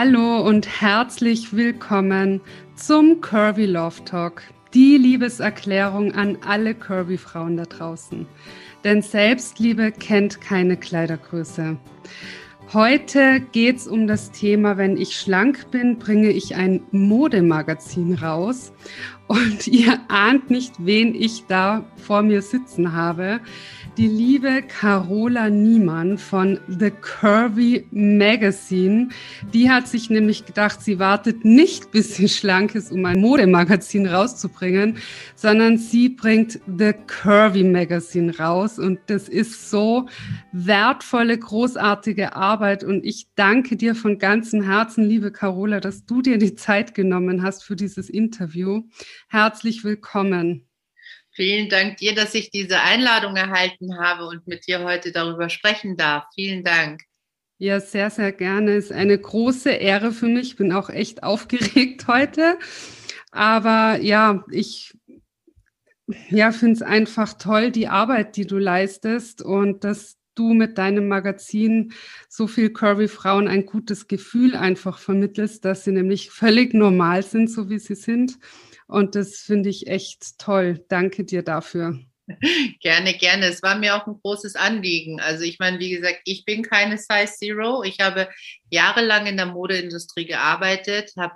Hallo und herzlich willkommen zum Curvy Love Talk, die Liebeserklärung an alle Curvy-Frauen da draußen. Denn Selbstliebe kennt keine Kleidergröße. Heute geht es um das Thema, wenn ich schlank bin, bringe ich ein Modemagazin raus. Und ihr ahnt nicht, wen ich da vor mir sitzen habe die liebe Carola Niemann von The Curvy Magazine. Die hat sich nämlich gedacht, sie wartet nicht, bis sie schlank ist, um ein Modemagazin rauszubringen, sondern sie bringt The Curvy Magazine raus. Und das ist so wertvolle, großartige Arbeit. Und ich danke dir von ganzem Herzen, liebe Carola, dass du dir die Zeit genommen hast für dieses Interview. Herzlich willkommen. Vielen Dank dir, dass ich diese Einladung erhalten habe und mit dir heute darüber sprechen darf. Vielen Dank. Ja, sehr, sehr gerne. Ist eine große Ehre für mich. Ich bin auch echt aufgeregt heute. Aber ja, ich ja, finde es einfach toll, die Arbeit, die du leistest und dass du mit deinem Magazin so viel Curvy Frauen ein gutes Gefühl einfach vermittelst, dass sie nämlich völlig normal sind, so wie sie sind und das finde ich echt toll. Danke dir dafür. Gerne, gerne. Es war mir auch ein großes Anliegen. Also ich meine, wie gesagt, ich bin keine Size Zero. Ich habe jahrelang in der Modeindustrie gearbeitet, habe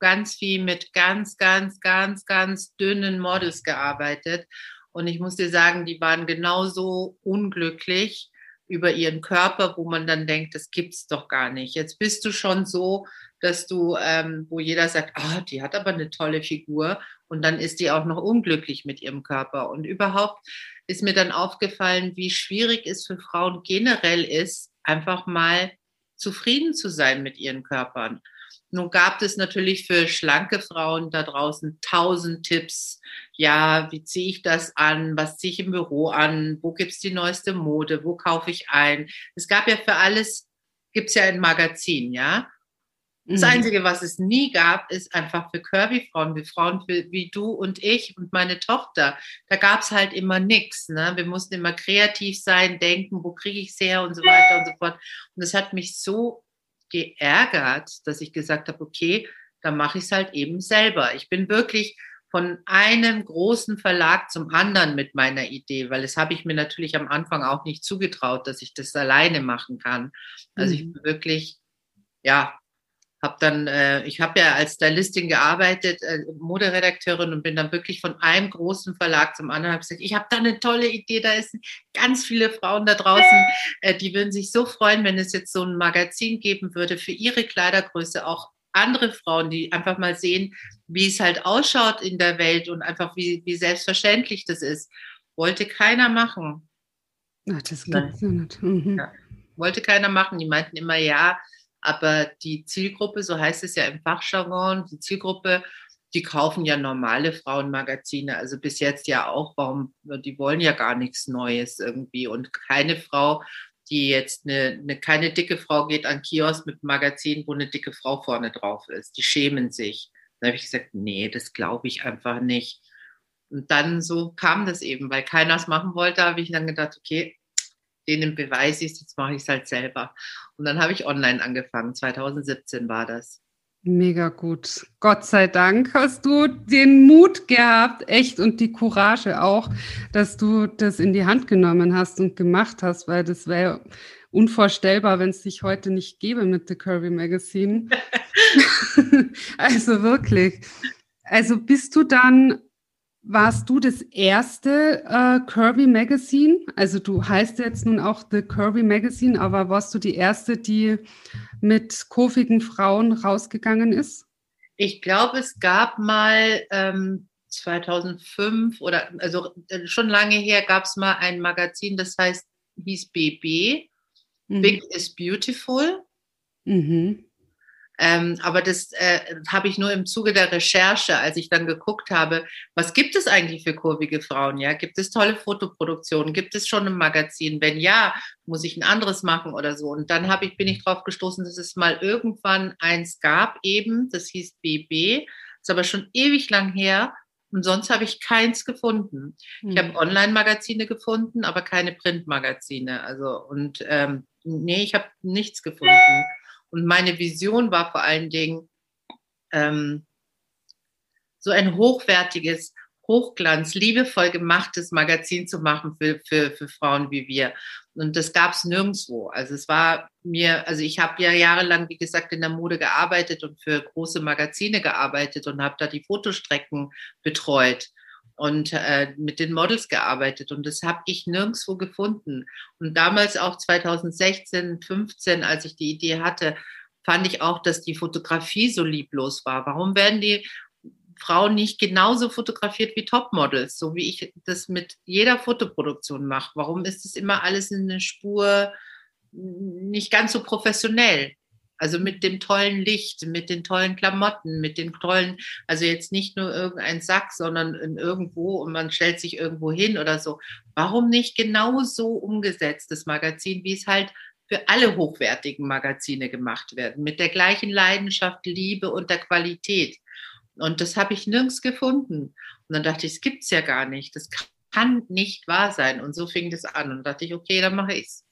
ganz viel mit ganz, ganz, ganz, ganz dünnen Models gearbeitet. Und ich muss dir sagen, die waren genauso unglücklich über ihren Körper, wo man dann denkt, das gibt's doch gar nicht. Jetzt bist du schon so, dass du, ähm, wo jeder sagt, ah, die hat aber eine tolle Figur und dann ist die auch noch unglücklich mit ihrem Körper. Und überhaupt ist mir dann aufgefallen, wie schwierig es für Frauen generell ist, einfach mal zufrieden zu sein mit ihren Körpern. Nun gab es natürlich für schlanke Frauen da draußen tausend Tipps. Ja, wie ziehe ich das an? Was ziehe ich im Büro an? Wo gibt es die neueste Mode? Wo kaufe ich ein? Es gab ja für alles, gibt es ja ein Magazin, ja. Das mhm. Einzige, was es nie gab, ist einfach für Curvy-Frauen, wie Frauen wie, wie, du und ich und meine Tochter. Da gab es halt immer nichts. Ne? Wir mussten immer kreativ sein, denken, wo kriege ich es her und so weiter und so fort. Und das hat mich so geärgert, dass ich gesagt habe, okay, dann mache ich es halt eben selber. Ich bin wirklich von einem großen Verlag zum anderen mit meiner Idee, weil das habe ich mir natürlich am Anfang auch nicht zugetraut, dass ich das alleine machen kann. Also mhm. ich bin wirklich, ja, habe dann, äh, ich habe ja als Stylistin gearbeitet, äh, Moderedakteurin und bin dann wirklich von einem großen Verlag zum anderen. Habe gesagt, ich habe da eine tolle Idee. Da ist ganz viele Frauen da draußen, äh, die würden sich so freuen, wenn es jetzt so ein Magazin geben würde für ihre Kleidergröße auch andere Frauen, die einfach mal sehen, wie es halt ausschaut in der Welt und einfach wie, wie selbstverständlich das ist. Wollte keiner machen. Ach, das gibt's ja nicht. Mhm. Ja. Wollte keiner machen. Die meinten immer, ja, aber die Zielgruppe, so heißt es ja im Fachjargon, die Zielgruppe, die kaufen ja normale Frauenmagazine, also bis jetzt ja auch, warum, die wollen ja gar nichts Neues irgendwie und keine Frau, die jetzt eine, eine keine dicke Frau geht an Kiosk mit einem Magazin, wo eine dicke Frau vorne drauf ist. Die schämen sich. Da habe ich gesagt, nee, das glaube ich einfach nicht. Und dann so kam das eben, weil keiner es machen wollte, habe ich dann gedacht, okay, denen beweise ich es, jetzt mache ich es halt selber. Und dann habe ich online angefangen, 2017 war das. Mega gut. Gott sei Dank hast du den Mut gehabt, echt, und die Courage auch, dass du das in die Hand genommen hast und gemacht hast, weil das wäre unvorstellbar, wenn es dich heute nicht gäbe mit The Curvy Magazine. also wirklich. Also bist du dann warst du das erste äh, Kirby Magazine? Also du heißt jetzt nun auch The Kirby Magazine, aber warst du die erste, die mit kurvigen Frauen rausgegangen ist? Ich glaube, es gab mal ähm, 2005 oder also äh, schon lange her gab es mal ein Magazin, das heißt hieß BB, mhm. Big is Beautiful. Mhm. Ähm, aber das äh, habe ich nur im Zuge der Recherche, als ich dann geguckt habe, was gibt es eigentlich für kurvige Frauen? Ja, gibt es tolle Fotoproduktionen? Gibt es schon ein Magazin? Wenn ja, muss ich ein anderes machen oder so? Und dann habe ich bin ich drauf gestoßen, dass es mal irgendwann eins gab, eben, das hieß BB, ist aber schon ewig lang her. Und sonst habe ich keins gefunden. Mhm. Ich habe hm. Online-Magazine gefunden, aber keine Printmagazine. Also und ähm, nee, ich habe nichts gefunden. Und meine Vision war vor allen Dingen, ähm, so ein hochwertiges, Hochglanz, liebevoll gemachtes Magazin zu machen für, für, für Frauen wie wir. Und das gab es nirgendwo. Also es war mir, also ich habe ja jahrelang, wie gesagt, in der Mode gearbeitet und für große Magazine gearbeitet und habe da die Fotostrecken betreut und äh, mit den Models gearbeitet und das habe ich nirgendwo gefunden. Und damals auch 2016, 15, als ich die Idee hatte, fand ich auch, dass die Fotografie so lieblos war. Warum werden die Frauen nicht genauso fotografiert wie Topmodels, so wie ich das mit jeder Fotoproduktion mache? Warum ist es immer alles in eine Spur nicht ganz so professionell? Also mit dem tollen Licht, mit den tollen Klamotten, mit den tollen, also jetzt nicht nur irgendein Sack, sondern in irgendwo und man stellt sich irgendwo hin oder so. Warum nicht genau so umgesetzt, das Magazin, wie es halt für alle hochwertigen Magazine gemacht werden, mit der gleichen Leidenschaft, Liebe und der Qualität. Und das habe ich nirgends gefunden. Und dann dachte ich, es gibt es ja gar nicht. Das kann nicht wahr sein. Und so fing das an. Und dachte ich, okay, dann mache ich es.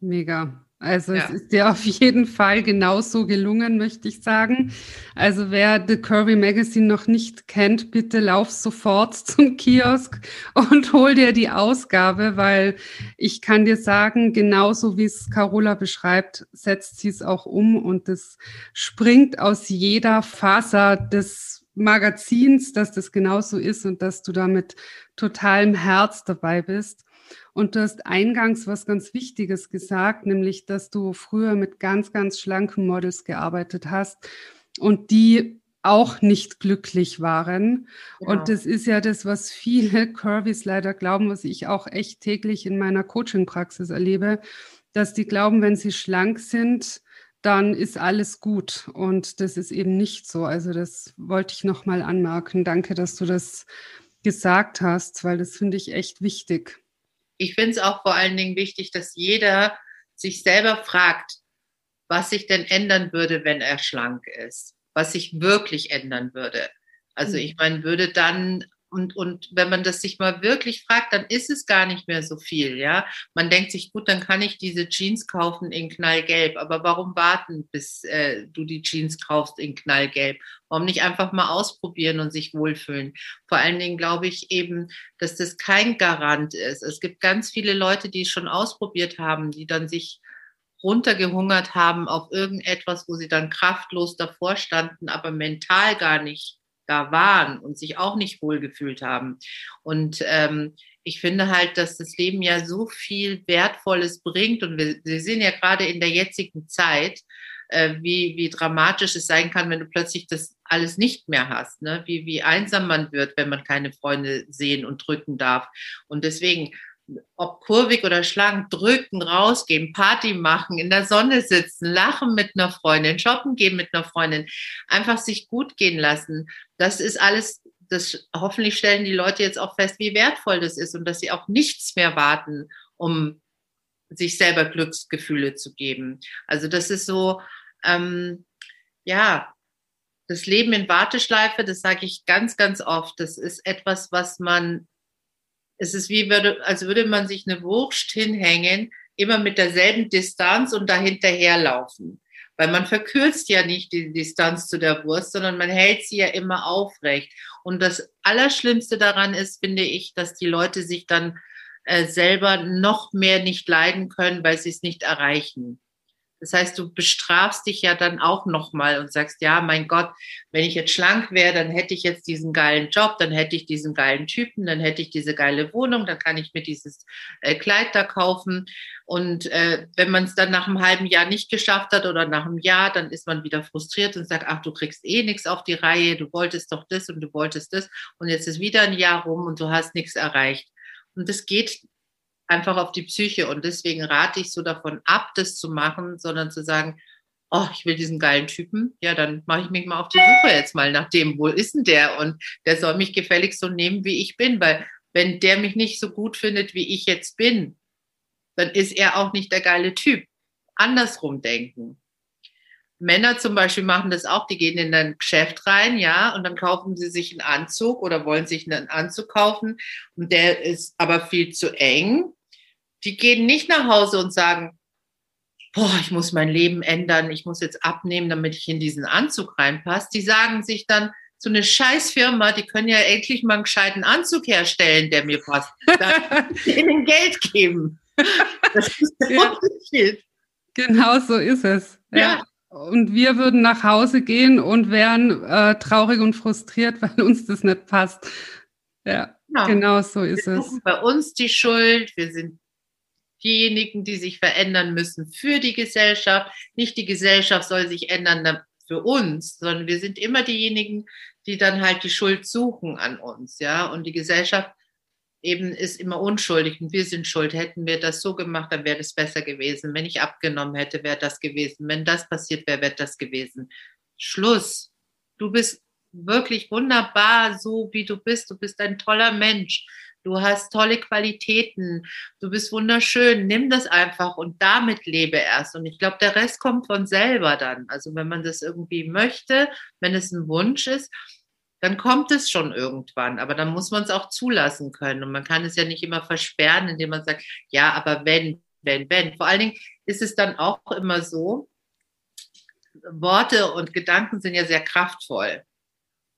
Mega. Also ja. es ist dir auf jeden Fall genauso gelungen, möchte ich sagen. Also wer The Curvy Magazine noch nicht kennt, bitte lauf sofort zum Kiosk und hol dir die Ausgabe, weil ich kann dir sagen, genauso wie es Carola beschreibt, setzt sie es auch um und es springt aus jeder Faser des Magazins, dass das genauso ist und dass du da mit totalem Herz dabei bist. Und du hast eingangs was ganz Wichtiges gesagt, nämlich, dass du früher mit ganz, ganz schlanken Models gearbeitet hast und die auch nicht glücklich waren. Genau. Und das ist ja das, was viele Curvys leider glauben, was ich auch echt täglich in meiner Coaching-Praxis erlebe, dass die glauben, wenn sie schlank sind, dann ist alles gut. Und das ist eben nicht so. Also das wollte ich nochmal anmerken. Danke, dass du das gesagt hast, weil das finde ich echt wichtig ich finde es auch vor allen Dingen wichtig, dass jeder sich selber fragt, was sich denn ändern würde, wenn er schlank ist, was sich wirklich ändern würde. Also mhm. ich meine, würde dann und, und wenn man das sich mal wirklich fragt, dann ist es gar nicht mehr so viel, ja. Man denkt sich, gut, dann kann ich diese Jeans kaufen in Knallgelb. Aber warum warten, bis äh, du die Jeans kaufst in Knallgelb? Warum nicht einfach mal ausprobieren und sich wohlfühlen? Vor allen Dingen glaube ich eben, dass das kein Garant ist. Es gibt ganz viele Leute, die es schon ausprobiert haben, die dann sich runtergehungert haben auf irgendetwas, wo sie dann kraftlos davor standen, aber mental gar nicht da waren und sich auch nicht wohlgefühlt haben. Und ähm, ich finde halt, dass das Leben ja so viel Wertvolles bringt und wir, wir sehen ja gerade in der jetzigen Zeit, äh, wie, wie dramatisch es sein kann, wenn du plötzlich das alles nicht mehr hast, ne? wie, wie einsam man wird, wenn man keine Freunde sehen und drücken darf. Und deswegen ob kurvig oder schlank, drücken, rausgehen, Party machen, in der Sonne sitzen, lachen mit einer Freundin, shoppen gehen mit einer Freundin, einfach sich gut gehen lassen. Das ist alles, das hoffentlich stellen die Leute jetzt auch fest, wie wertvoll das ist und dass sie auch nichts mehr warten, um sich selber Glücksgefühle zu geben. Also das ist so, ähm, ja, das Leben in Warteschleife, das sage ich ganz, ganz oft, das ist etwas, was man es ist wie, würde, als würde man sich eine Wurst hinhängen, immer mit derselben Distanz und dahinterher laufen. Weil man verkürzt ja nicht die Distanz zu der Wurst, sondern man hält sie ja immer aufrecht. Und das Allerschlimmste daran ist, finde ich, dass die Leute sich dann äh, selber noch mehr nicht leiden können, weil sie es nicht erreichen. Das heißt, du bestrafst dich ja dann auch nochmal und sagst, ja, mein Gott, wenn ich jetzt schlank wäre, dann hätte ich jetzt diesen geilen Job, dann hätte ich diesen geilen Typen, dann hätte ich diese geile Wohnung, dann kann ich mir dieses äh, Kleid da kaufen. Und äh, wenn man es dann nach einem halben Jahr nicht geschafft hat oder nach einem Jahr, dann ist man wieder frustriert und sagt, ach, du kriegst eh nichts auf die Reihe, du wolltest doch das und du wolltest das und jetzt ist wieder ein Jahr rum und du hast nichts erreicht. Und das geht einfach auf die Psyche. Und deswegen rate ich so davon ab, das zu machen, sondern zu sagen, oh, ich will diesen geilen Typen, ja, dann mache ich mich mal auf die Suche jetzt mal nach dem, wo ist denn der? Und der soll mich gefälligst so nehmen, wie ich bin, weil wenn der mich nicht so gut findet, wie ich jetzt bin, dann ist er auch nicht der geile Typ. Andersrum denken. Männer zum Beispiel machen das auch, die gehen in ein Geschäft rein, ja, und dann kaufen sie sich einen Anzug oder wollen sich einen Anzug kaufen und der ist aber viel zu eng. Die gehen nicht nach Hause und sagen, boah, ich muss mein Leben ändern, ich muss jetzt abnehmen, damit ich in diesen Anzug reinpasse, die sagen sich dann, so eine Scheißfirma, die können ja endlich mal einen gescheiten Anzug herstellen, der mir passt. ihnen Geld geben. Das ist der ja. Unterschied. Genau so ist es. Ja. ja. Und wir würden nach Hause gehen und wären äh, traurig und frustriert, weil uns das nicht passt. Ja, genau, genau so ist wir es. Bei uns die Schuld. Wir sind diejenigen, die sich verändern müssen für die Gesellschaft. Nicht die Gesellschaft soll sich ändern für uns, sondern wir sind immer diejenigen, die dann halt die Schuld suchen an uns, ja. Und die Gesellschaft eben ist immer unschuldig und wir sind schuld. Hätten wir das so gemacht, dann wäre das besser gewesen. Wenn ich abgenommen hätte, wäre das gewesen. Wenn das passiert wäre, wäre das gewesen. Schluss. Du bist wirklich wunderbar, so wie du bist. Du bist ein toller Mensch. Du hast tolle Qualitäten. Du bist wunderschön. Nimm das einfach und damit lebe erst. Und ich glaube, der Rest kommt von selber dann. Also wenn man das irgendwie möchte, wenn es ein Wunsch ist, dann kommt es schon irgendwann. Aber dann muss man es auch zulassen können. Und man kann es ja nicht immer versperren, indem man sagt, ja, aber wenn, wenn, wenn. Vor allen Dingen ist es dann auch immer so, Worte und Gedanken sind ja sehr kraftvoll.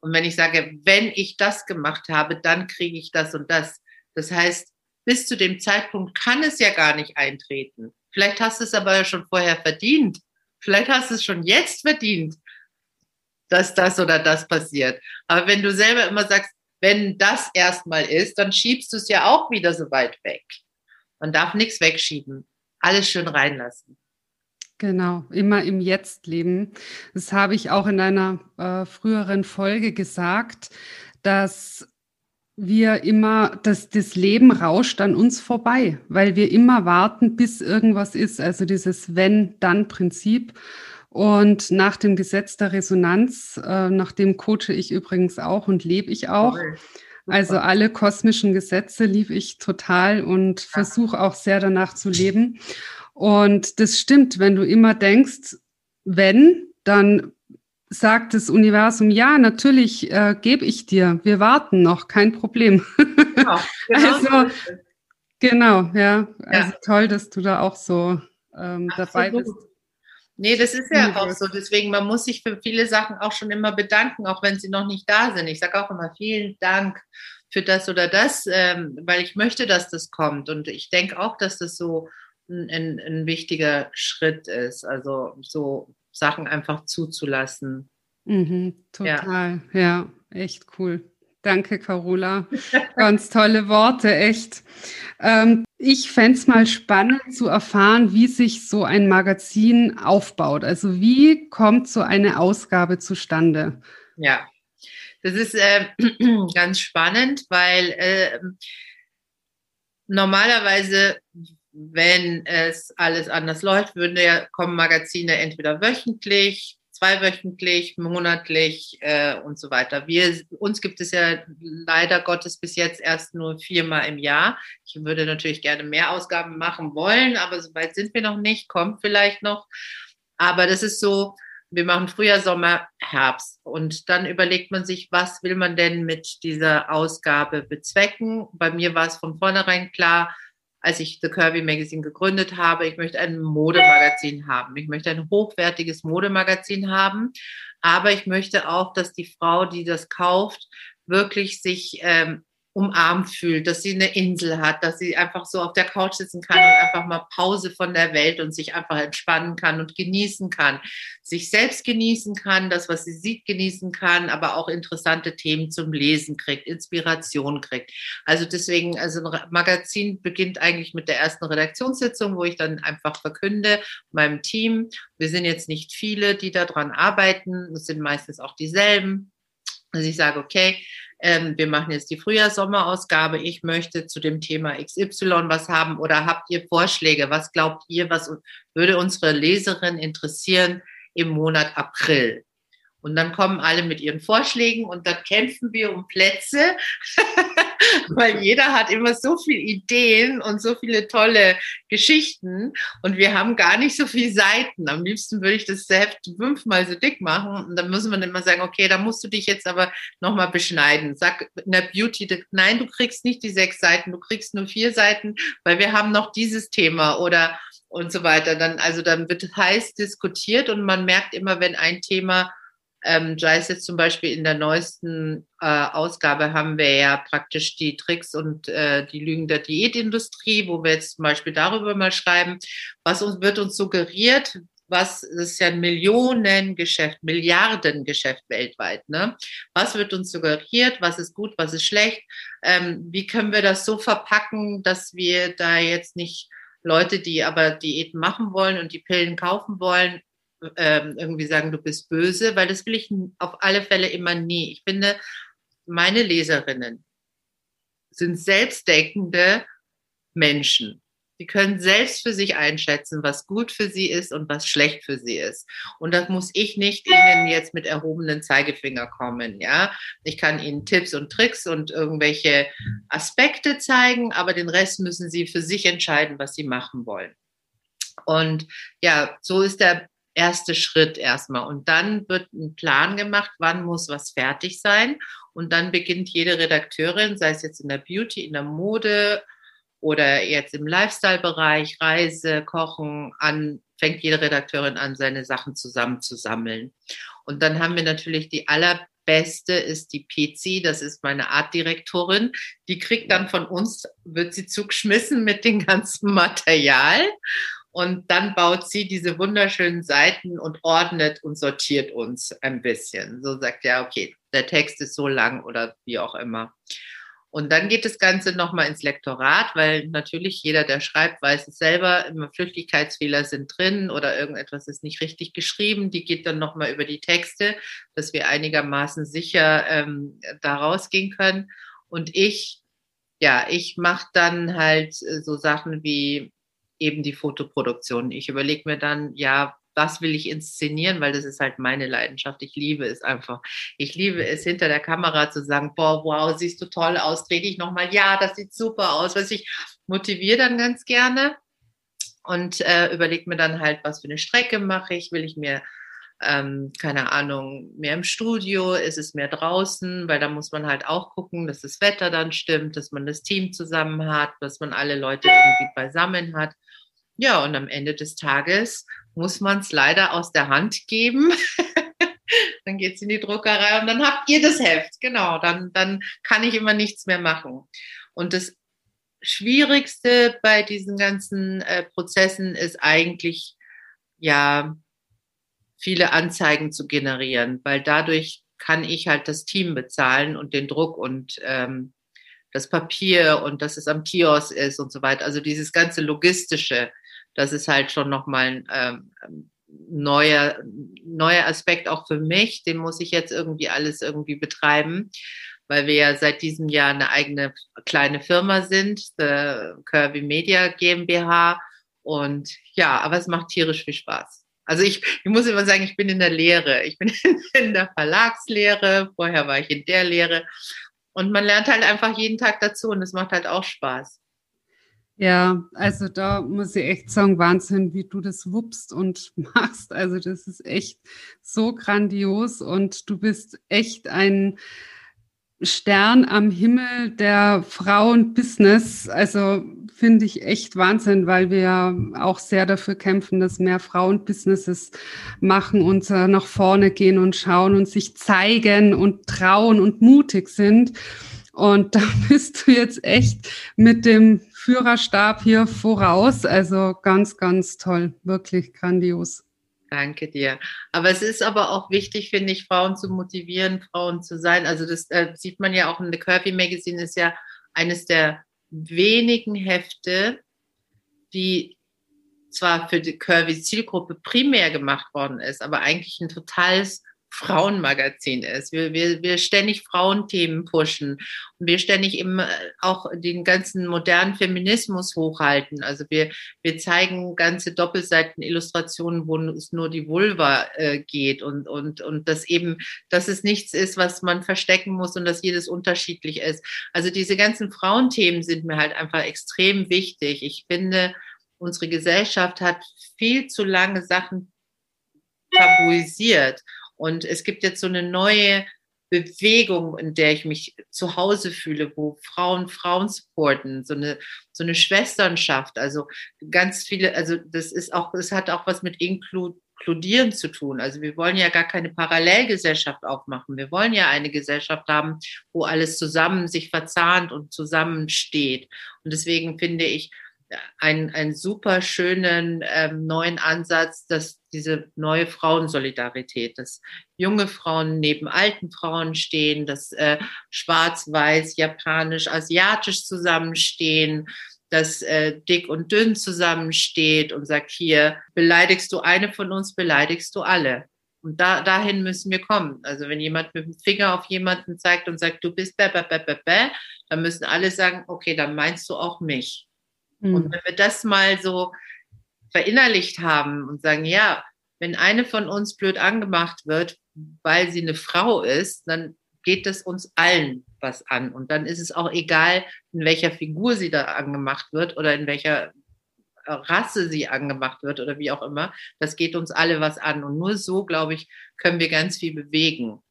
Und wenn ich sage, wenn ich das gemacht habe, dann kriege ich das und das. Das heißt, bis zu dem Zeitpunkt kann es ja gar nicht eintreten. Vielleicht hast du es aber ja schon vorher verdient. Vielleicht hast du es schon jetzt verdient dass das oder das passiert. Aber wenn du selber immer sagst, wenn das erstmal ist, dann schiebst du es ja auch wieder so weit weg. Man darf nichts wegschieben. Alles schön reinlassen. Genau, immer im Jetzt leben. Das habe ich auch in einer äh, früheren Folge gesagt, dass wir immer, dass das Leben rauscht an uns vorbei, weil wir immer warten, bis irgendwas ist. Also dieses Wenn-Dann-Prinzip. Und nach dem Gesetz der Resonanz, äh, nach dem coache ich übrigens auch und lebe ich auch. Also alle kosmischen Gesetze liebe ich total und versuche auch sehr danach zu leben. Und das stimmt, wenn du immer denkst, wenn, dann sagt das Universum, ja, natürlich äh, gebe ich dir. Wir warten noch, kein Problem. Genau, genau also, genau, ja. Also ja. toll, dass du da auch so ähm, dabei bist. Nee, das ist ja auch so. Deswegen, man muss sich für viele Sachen auch schon immer bedanken, auch wenn sie noch nicht da sind. Ich sage auch immer vielen Dank für das oder das, ähm, weil ich möchte, dass das kommt. Und ich denke auch, dass das so ein, ein, wichtiger Schritt ist. Also so Sachen einfach zuzulassen. Mhm, total, ja. ja, echt cool. Danke, Carola. Ganz tolle Worte, echt. Ähm, ich fände es mal spannend zu erfahren, wie sich so ein Magazin aufbaut. Also wie kommt so eine Ausgabe zustande? Ja, das ist äh, ganz spannend, weil äh, normalerweise, wenn es alles anders läuft, würden ja kommen Magazine entweder wöchentlich zweiwöchentlich, monatlich äh, und so weiter. Wir, uns gibt es ja leider Gottes bis jetzt erst nur viermal im Jahr. Ich würde natürlich gerne mehr Ausgaben machen wollen, aber so weit sind wir noch nicht, kommt vielleicht noch. Aber das ist so, wir machen Frühjahr, Sommer, Herbst. Und dann überlegt man sich, was will man denn mit dieser Ausgabe bezwecken? Bei mir war es von vornherein klar, als ich The Curvy Magazine gegründet habe, ich möchte ein Modemagazin haben. Ich möchte ein hochwertiges Modemagazin haben. Aber ich möchte auch, dass die Frau, die das kauft, wirklich sich ähm, umarmt fühlt, dass sie eine Insel hat, dass sie einfach so auf der Couch sitzen kann und einfach mal Pause von der Welt und sich einfach entspannen kann und genießen kann, sich selbst genießen kann, das, was sie sieht, genießen kann, aber auch interessante Themen zum Lesen kriegt, Inspiration kriegt. Also deswegen, also ein Magazin beginnt eigentlich mit der ersten Redaktionssitzung, wo ich dann einfach verkünde, meinem Team, wir sind jetzt nicht viele, die daran arbeiten, es sind meistens auch dieselben. Also ich sage, okay, ähm, wir machen jetzt die Frühjahrs-Sommerausgabe. Ich möchte zu dem Thema XY was haben oder habt ihr Vorschläge? Was glaubt ihr, was würde unsere Leserin interessieren im Monat April? Und dann kommen alle mit ihren Vorschlägen und dann kämpfen wir um Plätze, weil jeder hat immer so viele Ideen und so viele tolle Geschichten und wir haben gar nicht so viele Seiten. Am liebsten würde ich das Heft fünfmal so dick machen und dann muss man immer sagen, okay, da musst du dich jetzt aber nochmal beschneiden. Sag in der Beauty, nein, du kriegst nicht die sechs Seiten, du kriegst nur vier Seiten, weil wir haben noch dieses Thema oder und so weiter. Dann, also dann wird heiß diskutiert und man merkt immer, wenn ein Thema ähm, Jais jetzt zum Beispiel in der neuesten äh, Ausgabe haben wir ja praktisch die Tricks und äh, die Lügen der Diätindustrie, wo wir jetzt zum Beispiel darüber mal schreiben, was uns wird uns suggeriert, was ist ja ein Millionengeschäft, Milliardengeschäft weltweit. Ne? Was wird uns suggeriert? Was ist gut? Was ist schlecht? Ähm, wie können wir das so verpacken, dass wir da jetzt nicht Leute, die aber Diäten machen wollen und die Pillen kaufen wollen, ähm, irgendwie sagen, du bist böse, weil das will ich auf alle Fälle immer nie. Ich finde, meine Leserinnen sind selbstdenkende Menschen. Sie können selbst für sich einschätzen, was gut für sie ist und was schlecht für sie ist. Und das muss ich nicht Ihnen jetzt mit erhobenen Zeigefinger kommen, ja. Ich kann Ihnen Tipps und Tricks und irgendwelche Aspekte zeigen, aber den Rest müssen Sie für sich entscheiden, was Sie machen wollen. Und ja, so ist der erste Schritt erstmal. Und dann wird ein Plan gemacht, wann muss was fertig sein. Und dann beginnt jede Redakteurin, sei es jetzt in der Beauty, in der Mode oder jetzt im Lifestyle-Bereich, Reise, Kochen, an, fängt jede Redakteurin an, seine Sachen zusammenzusammeln. Und dann haben wir natürlich die allerbeste ist die PC, das ist meine Artdirektorin. Die kriegt dann von uns, wird sie zugeschmissen mit dem ganzen Material. Und dann baut sie diese wunderschönen Seiten und ordnet und sortiert uns ein bisschen. So sagt ja, okay, der Text ist so lang oder wie auch immer. Und dann geht das Ganze nochmal ins Lektorat, weil natürlich jeder, der schreibt, weiß es selber, immer Flüchtigkeitsfehler sind drin oder irgendetwas ist nicht richtig geschrieben. Die geht dann nochmal über die Texte, dass wir einigermaßen sicher ähm, da rausgehen können. Und ich, ja, ich mache dann halt äh, so Sachen wie eben die Fotoproduktion. Ich überlege mir dann, ja, was will ich inszenieren, weil das ist halt meine Leidenschaft. Ich liebe es einfach. Ich liebe es, hinter der Kamera zu sagen, boah, wow, siehst du toll aus, dreh dich nochmal, ja, das sieht super aus. Was ich motiviere dann ganz gerne und äh, überlege mir dann halt, was für eine Strecke mache ich, will ich mir ähm, keine Ahnung, mehr im Studio, ist es mehr draußen, weil da muss man halt auch gucken, dass das Wetter dann stimmt, dass man das Team zusammen hat, dass man alle Leute irgendwie beisammen hat. Ja, und am Ende des Tages muss man es leider aus der Hand geben. dann geht es in die Druckerei und dann habt ihr das Heft. Genau, dann, dann kann ich immer nichts mehr machen. Und das Schwierigste bei diesen ganzen äh, Prozessen ist eigentlich, ja, viele Anzeigen zu generieren, weil dadurch kann ich halt das Team bezahlen und den Druck und ähm, das Papier und dass es am Kiosk ist und so weiter. Also dieses ganze Logistische, das ist halt schon nochmal ein ähm, neuer, neuer Aspekt auch für mich. Den muss ich jetzt irgendwie alles irgendwie betreiben, weil wir ja seit diesem Jahr eine eigene kleine Firma sind, the Kirby Media GmbH. Und ja, aber es macht tierisch viel Spaß. Also ich, ich muss immer sagen, ich bin in der Lehre. Ich bin in der Verlagslehre. Vorher war ich in der Lehre. Und man lernt halt einfach jeden Tag dazu und es macht halt auch Spaß. Ja, also da muss ich echt sagen, Wahnsinn, wie du das wuppst und machst. Also das ist echt so grandios und du bist echt ein Stern am Himmel der Frauenbusiness. Also finde ich echt Wahnsinn, weil wir ja auch sehr dafür kämpfen, dass mehr Frauenbusinesses machen und äh, nach vorne gehen und schauen und sich zeigen und trauen und mutig sind. Und da bist du jetzt echt mit dem Führerstab hier voraus. Also ganz, ganz toll, wirklich grandios. Danke dir. Aber es ist aber auch wichtig, finde ich, Frauen zu motivieren, Frauen zu sein. Also das äh, sieht man ja auch in The Curvy Magazine, ist ja eines der wenigen Hefte, die zwar für die Curvy Zielgruppe primär gemacht worden ist, aber eigentlich ein totales Frauenmagazin ist. Wir, wir, wir ständig Frauenthemen pushen und wir ständig eben äh, auch den ganzen modernen Feminismus hochhalten. Also wir, wir zeigen ganze Doppelseiten-Illustrationen, wo es nur die Vulva äh, geht und, und, und dass eben, dass es nichts ist, was man verstecken muss und dass jedes unterschiedlich ist. Also diese ganzen Frauenthemen sind mir halt einfach extrem wichtig. Ich finde, unsere Gesellschaft hat viel zu lange Sachen tabuisiert. Und es gibt jetzt so eine neue Bewegung, in der ich mich zu Hause fühle, wo Frauen Frauen supporten, so eine, so eine Schwesternschaft. Also ganz viele, also das ist auch, es hat auch was mit Inkludieren zu tun. Also wir wollen ja gar keine Parallelgesellschaft aufmachen. Wir wollen ja eine Gesellschaft haben, wo alles zusammen sich verzahnt und zusammensteht. Und deswegen finde ich, einen, einen super schönen ähm, neuen Ansatz, dass diese neue Frauensolidarität, dass junge Frauen neben alten Frauen stehen, dass äh, schwarz-weiß, japanisch, asiatisch zusammenstehen, dass äh, dick und dünn zusammensteht und sagt, hier, beleidigst du eine von uns, beleidigst du alle. Und da, dahin müssen wir kommen. Also wenn jemand mit dem Finger auf jemanden zeigt und sagt, du bist bäh, bäh, bäh, bäh, bäh, dann müssen alle sagen, okay, dann meinst du auch mich. Mhm. Und wenn wir das mal so verinnerlicht haben und sagen, ja, wenn eine von uns blöd angemacht wird, weil sie eine Frau ist, dann geht es uns allen was an. Und dann ist es auch egal, in welcher Figur sie da angemacht wird oder in welcher Rasse sie angemacht wird oder wie auch immer. Das geht uns alle was an. Und nur so, glaube ich, können wir ganz viel bewegen.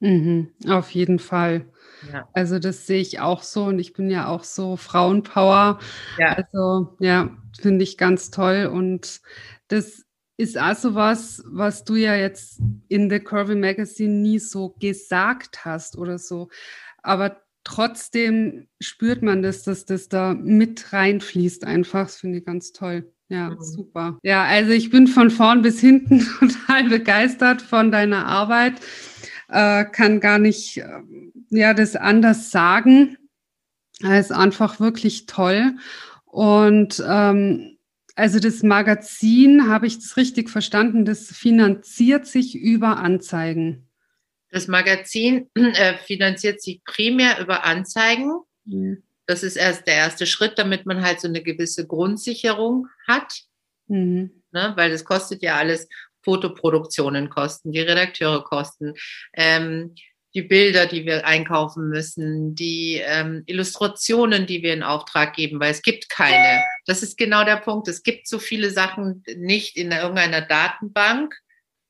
Mhm, auf jeden Fall. Ja. Also das sehe ich auch so und ich bin ja auch so Frauenpower. Ja. Also ja, finde ich ganz toll und das ist also was, was du ja jetzt in The Curvy Magazine nie so gesagt hast oder so. Aber trotzdem spürt man das, dass das da mit reinfließt einfach. Das finde ich ganz toll. Ja, mhm. super. Ja, also ich bin von vorn bis hinten total begeistert von deiner Arbeit äh, kann gar nicht äh, ja das anders sagen. Er ist einfach wirklich toll. Und ähm, also das Magazin, habe ich das richtig verstanden, das finanziert sich über Anzeigen. Das Magazin äh, finanziert sich primär über Anzeigen. Mhm. Das ist erst der erste Schritt, damit man halt so eine gewisse Grundsicherung hat. Mhm. Ne, weil das kostet ja alles Fotoproduktionen kosten, die Redakteure kosten, ähm, die Bilder, die wir einkaufen müssen, die ähm, Illustrationen, die wir in Auftrag geben, weil es gibt keine. Das ist genau der Punkt. Es gibt so viele Sachen nicht in irgendeiner Datenbank,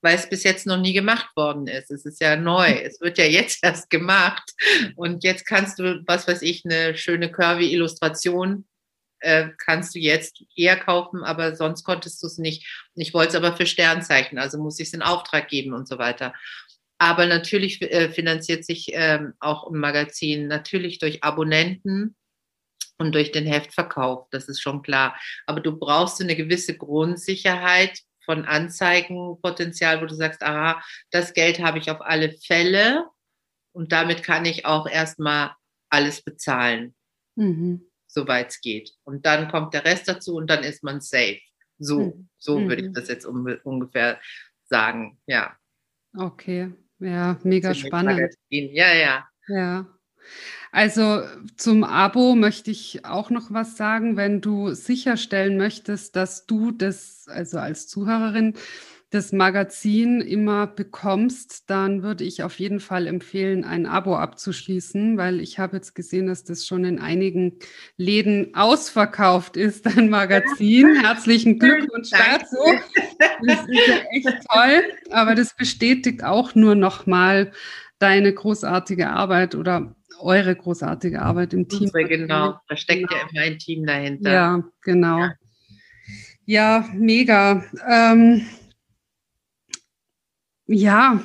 weil es bis jetzt noch nie gemacht worden ist. Es ist ja neu. Es wird ja jetzt erst gemacht. Und jetzt kannst du, was weiß ich, eine schöne Curvy-Illustration äh, kannst du jetzt eher kaufen, aber sonst konntest du es nicht. Ich wollte es aber für Sternzeichen, also muss ich es in Auftrag geben und so weiter. Aber natürlich äh, finanziert sich ähm, auch ein Magazin natürlich durch Abonnenten und durch den Heftverkauf, das ist schon klar. Aber du brauchst eine gewisse Grundsicherheit von Anzeigenpotenzial, wo du sagst, aha, das Geld habe ich auf alle Fälle und damit kann ich auch erstmal alles bezahlen. Mhm soweit es geht. Und dann kommt der Rest dazu und dann ist man safe. So, mhm. so würde ich das jetzt ungefähr sagen, ja. Okay, ja, mega spannend. Ja, ja. Ja. Also zum Abo möchte ich auch noch was sagen. Wenn du sicherstellen möchtest, dass du das, also als Zuhörerin, das Magazin immer bekommst, dann würde ich auf jeden Fall empfehlen, ein Abo abzuschließen, weil ich habe jetzt gesehen, dass das schon in einigen Läden ausverkauft ist, ein Magazin. Herzlichen Glückwunsch dazu. Das ist ja echt toll, aber das bestätigt auch nur nochmal deine großartige Arbeit oder eure großartige Arbeit im Team. Genau, da steckt genau. ja immer ein Team dahinter. Ja, genau. Ja, ja mega. Ähm, ja,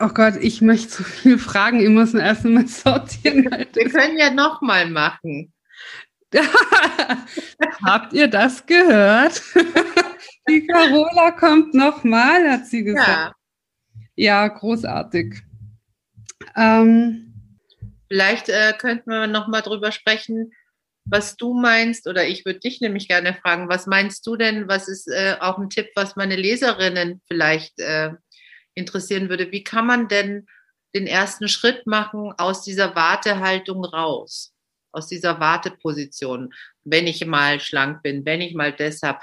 oh Gott, ich möchte so viele Fragen, ich muss erst mal sortieren. Wir können ja nochmal machen. Habt ihr das gehört? Die Carola kommt nochmal, hat sie gesagt. Ja, ja großartig. Ähm, Vielleicht äh, könnten wir nochmal drüber sprechen, was du meinst, oder ich würde dich nämlich gerne fragen, was meinst du denn, was ist äh, auch ein Tipp, was meine Leserinnen vielleicht äh, interessieren würde, wie kann man denn den ersten Schritt machen aus dieser Wartehaltung raus, aus dieser Warteposition, wenn ich mal schlank bin, wenn ich mal deshalb,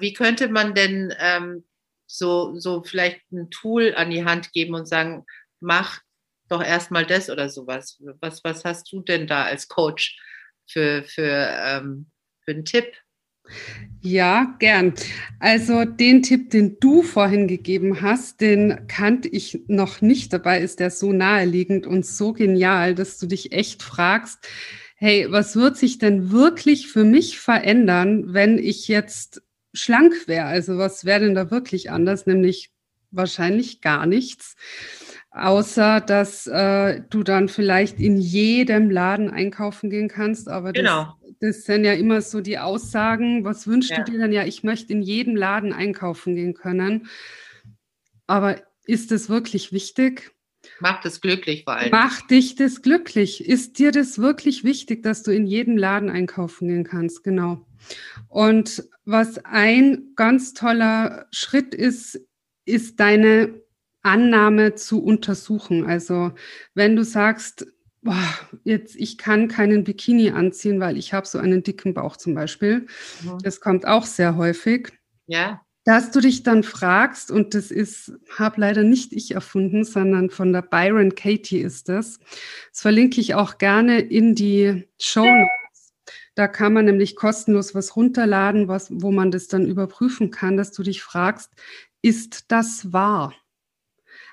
wie könnte man denn ähm, so, so vielleicht ein Tool an die Hand geben und sagen, mach doch erstmal das oder sowas. Was, was hast du denn da als Coach für, für, ähm, für einen Tipp? Ja, gern. Also den Tipp, den du vorhin gegeben hast, den kannte ich noch nicht. Dabei ist der so naheliegend und so genial, dass du dich echt fragst, hey, was wird sich denn wirklich für mich verändern, wenn ich jetzt schlank wäre? Also was wäre denn da wirklich anders? Nämlich wahrscheinlich gar nichts außer dass äh, du dann vielleicht in jedem Laden einkaufen gehen kannst. Aber das, genau. das sind ja immer so die Aussagen. Was wünschst ja. du dir dann? Ja, ich möchte in jedem Laden einkaufen gehen können. Aber ist das wirklich wichtig? Macht es glücklich vor allem. Macht dich das glücklich? Ist dir das wirklich wichtig, dass du in jedem Laden einkaufen gehen kannst? Genau. Und was ein ganz toller Schritt ist, ist deine Annahme zu untersuchen. Also wenn du sagst, boah, jetzt ich kann keinen Bikini anziehen, weil ich habe so einen dicken Bauch zum Beispiel. Mhm. Das kommt auch sehr häufig. Ja. Dass du dich dann fragst, und das ist, habe leider nicht ich erfunden, sondern von der Byron Katie ist das. Das verlinke ich auch gerne in die Show Notes. Da kann man nämlich kostenlos was runterladen, was, wo man das dann überprüfen kann, dass du dich fragst, ist das wahr?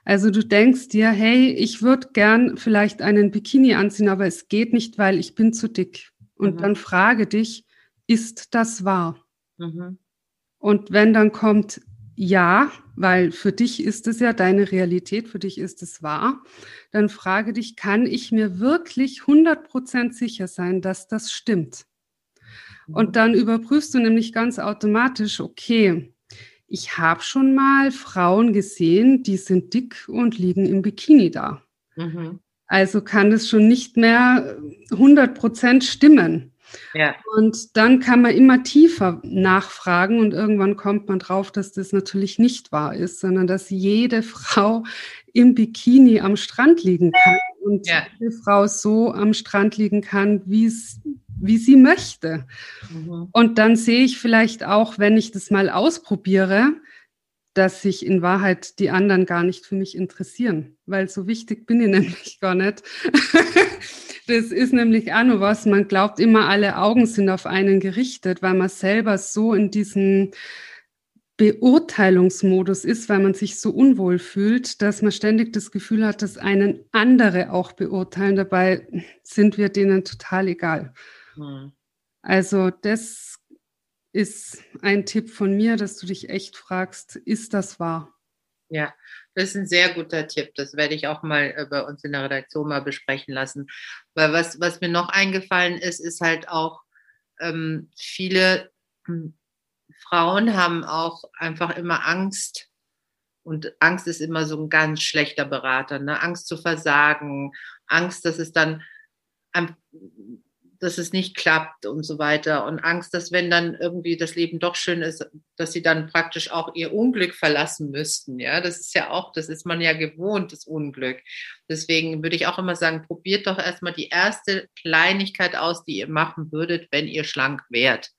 Also du denkst dir, hey, ich würde gern vielleicht einen Bikini anziehen, aber es geht nicht, weil ich bin zu dick. Und mhm. dann frage dich, ist das wahr? Mhm. Und wenn dann kommt, ja, weil für dich ist es ja deine Realität, für dich ist es wahr, dann frage dich, kann ich mir wirklich 100% sicher sein, dass das stimmt? Und mhm. dann überprüfst du nämlich ganz automatisch, okay, ich habe schon mal Frauen gesehen, die sind dick und liegen im Bikini da. Mhm. Also kann es schon nicht mehr 100 Prozent stimmen. Ja. Und dann kann man immer tiefer nachfragen und irgendwann kommt man drauf, dass das natürlich nicht wahr ist, sondern dass jede Frau im Bikini am Strand liegen kann und ja. jede Frau so am Strand liegen kann, wie es wie sie möchte. Mhm. Und dann sehe ich vielleicht auch, wenn ich das mal ausprobiere, dass sich in Wahrheit die anderen gar nicht für mich interessieren, weil so wichtig bin ich nämlich gar nicht. das ist nämlich auch nur was, man glaubt immer, alle Augen sind auf einen gerichtet, weil man selber so in diesem Beurteilungsmodus ist, weil man sich so unwohl fühlt, dass man ständig das Gefühl hat, dass einen andere auch beurteilen. Dabei sind wir denen total egal. Hm. Also das ist ein Tipp von mir, dass du dich echt fragst, ist das wahr? Ja, das ist ein sehr guter Tipp. Das werde ich auch mal äh, bei uns in der Redaktion mal besprechen lassen. Weil was, was mir noch eingefallen ist, ist halt auch, ähm, viele hm, Frauen haben auch einfach immer Angst. Und Angst ist immer so ein ganz schlechter Berater. Ne? Angst zu versagen, Angst, dass es dann dass es nicht klappt und so weiter und Angst, dass wenn dann irgendwie das Leben doch schön ist, dass sie dann praktisch auch ihr Unglück verlassen müssten. Ja, das ist ja auch, das ist man ja gewohnt, das Unglück. Deswegen würde ich auch immer sagen, probiert doch erstmal die erste Kleinigkeit aus, die ihr machen würdet, wenn ihr schlank wärt.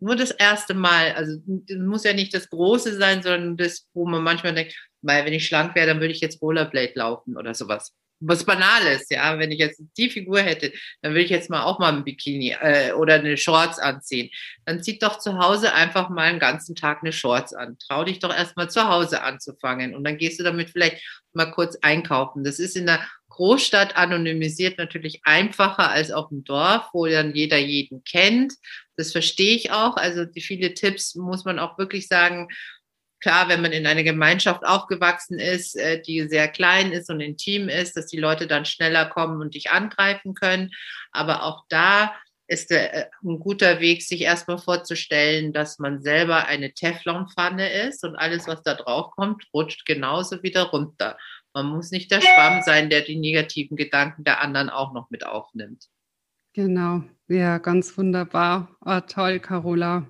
Nur das erste Mal, also muss ja nicht das Große sein, sondern das, wo man manchmal denkt, weil wenn ich schlank wäre, dann würde ich jetzt Rollerblade laufen oder sowas was Banales, ja. Wenn ich jetzt die Figur hätte, dann will ich jetzt mal auch mal ein Bikini äh, oder eine Shorts anziehen. Dann zieht doch zu Hause einfach mal einen ganzen Tag eine Shorts an. Trau dich doch erstmal zu Hause anzufangen und dann gehst du damit vielleicht mal kurz einkaufen. Das ist in der Großstadt anonymisiert natürlich einfacher als auf dem Dorf, wo dann jeder jeden kennt. Das verstehe ich auch. Also die viele Tipps muss man auch wirklich sagen, klar, wenn man in einer Gemeinschaft aufgewachsen ist, äh, die sehr klein ist und intim ist, dass die Leute dann schneller kommen und dich angreifen können. Aber auch da ist äh, ein guter Weg, sich erstmal vorzustellen, dass man selber eine Teflonpfanne ist und alles, was da drauf kommt, rutscht genauso wieder runter. Man muss nicht der Schwamm sein, der die negativen Gedanken der anderen auch noch mit aufnimmt. Genau, ja, ganz wunderbar. Oh, toll, Carola.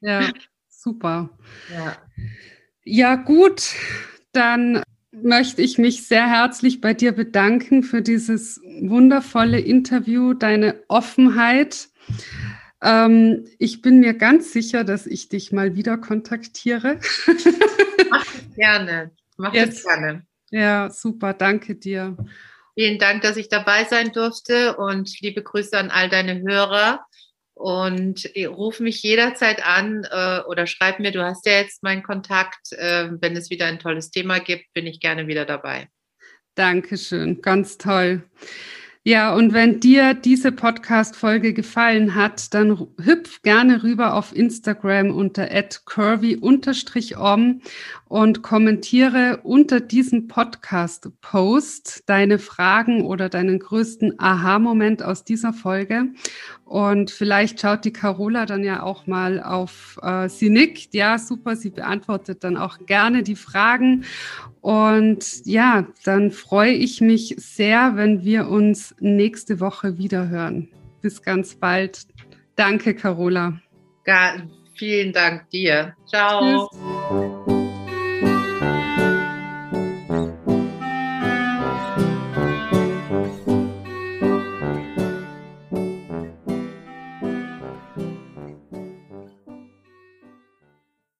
Ja. Super. Ja. ja, gut, dann möchte ich mich sehr herzlich bei dir bedanken für dieses wundervolle Interview, deine Offenheit. Ähm, ich bin mir ganz sicher, dass ich dich mal wieder kontaktiere. Mach es gerne. Mach es gerne. Ja, super. Danke dir. Vielen Dank, dass ich dabei sein durfte und liebe Grüße an all deine Hörer. Und ruf mich jederzeit an äh, oder schreib mir, du hast ja jetzt meinen Kontakt. Äh, wenn es wieder ein tolles Thema gibt, bin ich gerne wieder dabei. Dankeschön, ganz toll. Ja, und wenn dir diese Podcast-Folge gefallen hat, dann hüpf gerne rüber auf Instagram unter curvy-om und kommentiere unter diesem Podcast-Post deine Fragen oder deinen größten Aha-Moment aus dieser Folge. Und vielleicht schaut die Carola dann ja auch mal auf, äh, sie nickt, ja, super, sie beantwortet dann auch gerne die Fragen. Und ja, dann freue ich mich sehr, wenn wir uns nächste Woche wieder hören. Bis ganz bald. Danke, Carola. Ja, vielen Dank dir. Ciao. Tschüss.